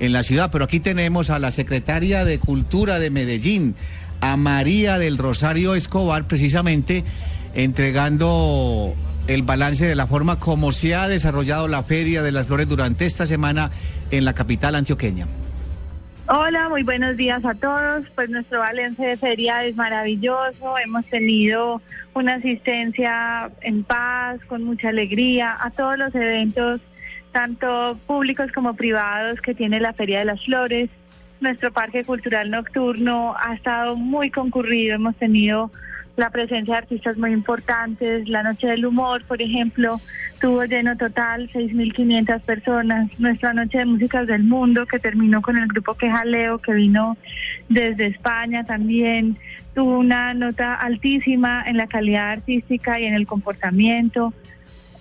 en la ciudad. Pero aquí tenemos a la secretaria de Cultura de Medellín, a María del Rosario Escobar, precisamente entregando el balance de la forma como se ha desarrollado la Feria de las Flores durante esta semana en la capital antioqueña. Hola, muy buenos días a todos. Pues nuestro balance de feria es maravilloso. Hemos tenido una asistencia en paz, con mucha alegría a todos los eventos, tanto públicos como privados, que tiene la Feria de las Flores. Nuestro parque cultural nocturno ha estado muy concurrido. Hemos tenido la presencia de artistas muy importantes. La Noche del Humor, por ejemplo, tuvo lleno total 6.500 personas. Nuestra Noche de Músicas del Mundo, que terminó con el grupo Quejaleo, que vino desde España también, tuvo una nota altísima en la calidad artística y en el comportamiento.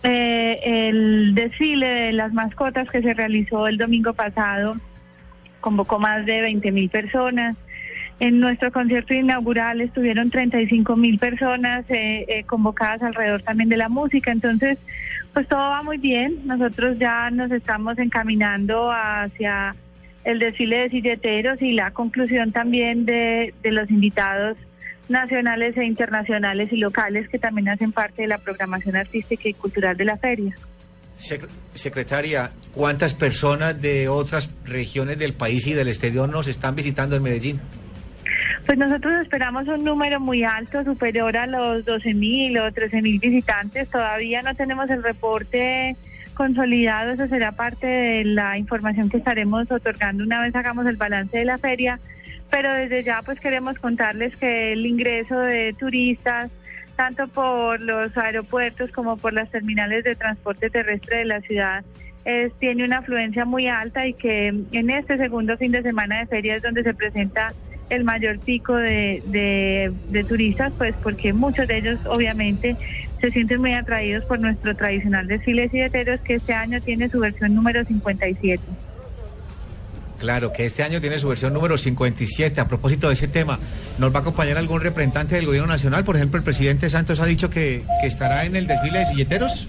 Eh, el desfile de las mascotas que se realizó el domingo pasado convocó más de 20.000 personas. En nuestro concierto inaugural estuvieron 35 mil personas eh, eh, convocadas alrededor también de la música. Entonces, pues todo va muy bien. Nosotros ya nos estamos encaminando hacia el desfile de silleteros y la conclusión también de los invitados nacionales e internacionales y locales que también hacen parte de la programación artística y cultural de la feria. Secretaria, ¿cuántas personas de otras regiones del país y del exterior nos están visitando en Medellín? Pues nosotros esperamos un número muy alto, superior a los 12.000 o 13.000 visitantes. Todavía no tenemos el reporte consolidado, eso será parte de la información que estaremos otorgando una vez hagamos el balance de la feria. Pero desde ya pues queremos contarles que el ingreso de turistas, tanto por los aeropuertos como por las terminales de transporte terrestre de la ciudad, tiene una afluencia muy alta y que en este segundo fin de semana de feria es donde se presenta el mayor pico de, de, turistas, pues porque muchos de ellos obviamente se sienten muy atraídos por nuestro tradicional desfile de que este año tiene su versión número 57. Claro, que este año tiene su versión número 57. A propósito de ese tema, ¿nos va a acompañar algún representante del gobierno nacional? Por ejemplo, el presidente Santos ha dicho que, estará en el desfile de silleteros.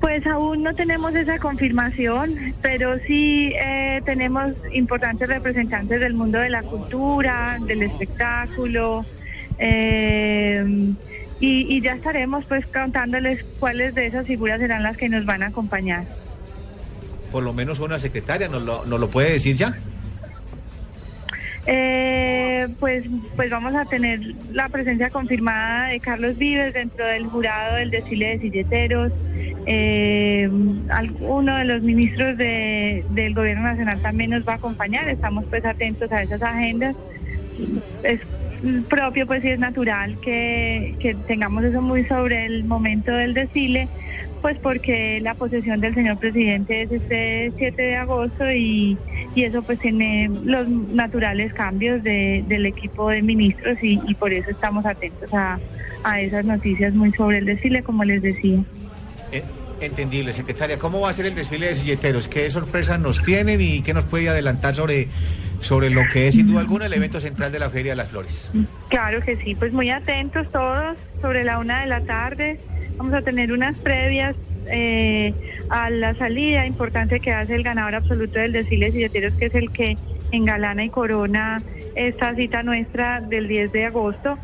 Pues aún no tenemos esa confirmación, pero sí eh, tenemos importantes representantes del mundo de la cultura, del espectáculo, eh, y, ya estaremos pues contándoles cuáles de esas figuras serán las que nos van a acompañar. Por lo menos una secretaria, ¿nos lo, nos lo puede decir ya? Eh, pues, pues vamos a tener la presencia confirmada de Carlos Vives dentro del jurado del desfile de silleteros. Eh, uno de los ministros de, del gobierno nacional también nos va a acompañar. Estamos pues atentos a esas agendas. Es propio, pues sí es natural que, que tengamos eso muy sobre el momento del desfile pues porque la posesión del señor presidente es este 7 de agosto y, eso pues tiene los naturales cambios del equipo de ministros y, por eso estamos atentos a, esas noticias muy sobre el desfile, como les decía. Eh, entendible, secretaria. ¿Cómo va a ser el desfile de silleteros? ¿Qué sorpresas nos tienen y qué nos puede adelantar sobre, sobre lo que es sin duda alguna el evento central de la Feria de las Flores? Claro que sí, pues muy atentos todos sobre la una de la tarde. Vamos a tener unas previas eh, a la salida importante que hace el ganador absoluto del desfile de silleteros, que es el que engalana y corona esta cita nuestra del 10 de agosto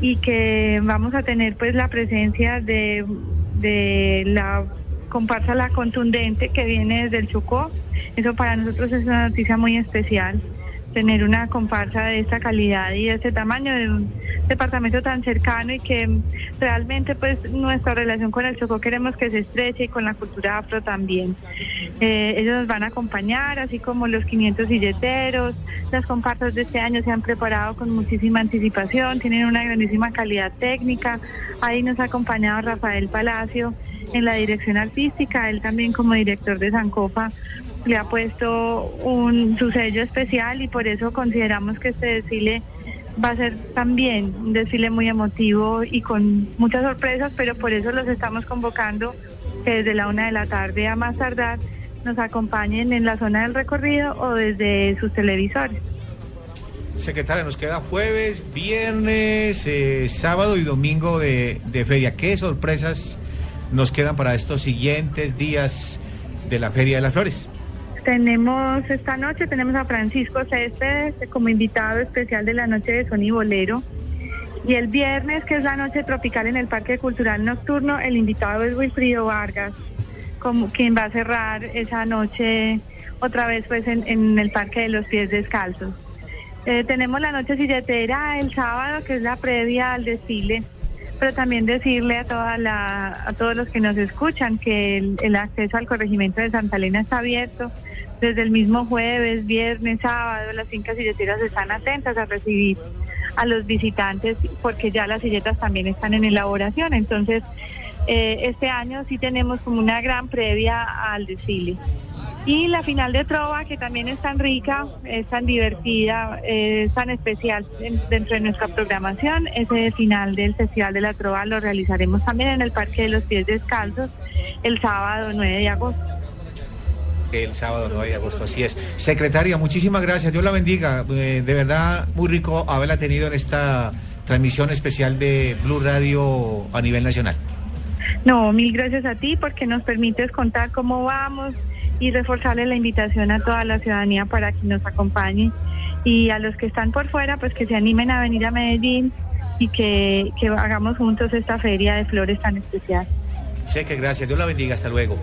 y que vamos a tener pues la presencia de, de la comparsa La Contundente que viene desde el Chocó. Eso para nosotros es una noticia muy especial tener una comparsa de esta calidad y de este tamaño de un departamento tan cercano y que realmente pues nuestra relación con el Chocó queremos que se estreche y con la cultura afro también. Eh, ellos nos van a acompañar, así como los 500 silleteros, las comparsas de este año se han preparado con muchísima anticipación, tienen una grandísima calidad técnica, ahí nos ha acompañado Rafael Palacio en la dirección artística, él también como director de Sancofa le ha puesto un, su sello especial y por eso consideramos que este desfile va a ser también un desfile muy emotivo y con muchas sorpresas, pero por eso los estamos convocando que desde la una de la tarde a más tardar nos acompañen en la zona del recorrido o desde sus televisores. Secretaria, nos queda jueves, viernes, eh, sábado y domingo de, de feria. ¿Qué sorpresas nos quedan para estos siguientes días de la Feria de las Flores? Tenemos esta noche, tenemos a Francisco Céspedes como invitado especial de la noche de Sony Bolero. Y el viernes, que es la noche tropical en el Parque Cultural Nocturno, el invitado es Wilfrido Vargas, como quien va a cerrar esa noche otra vez pues en, el Parque de los Pies Descalzos. Eh, tenemos la noche silletera el sábado, que es la previa al desfile, pero también decirle a, toda la, a todos los que nos escuchan que el, acceso al corregimiento de Santa Elena está abierto. Desde el mismo jueves, viernes, sábado, las fincas silleteras están atentas a recibir a los visitantes porque ya las silletas también están en elaboración. Entonces, eh, este año sí tenemos como una gran previa al desfile. Y la final de Trova, que también es tan rica, es tan divertida, es tan especial dentro de nuestra programación. Ese final del Festival de la Trova lo realizaremos también en el Parque de los Pies Descalzos el sábado 9 de agosto. El sábado 9 de agosto, así es. Secretaria, muchísimas gracias. Dios la bendiga. Eh, de verdad, muy rico haberla tenido en esta transmisión especial de Blue Radio a nivel nacional. No, mil gracias a ti porque nos permites contar cómo vamos y reforzarle la invitación a toda la ciudadanía para que nos acompañe y a los que están por fuera, pues que se animen a venir a Medellín y que, que hagamos juntos esta feria de flores tan especial. Sé que gracias. Dios la bendiga. Hasta luego.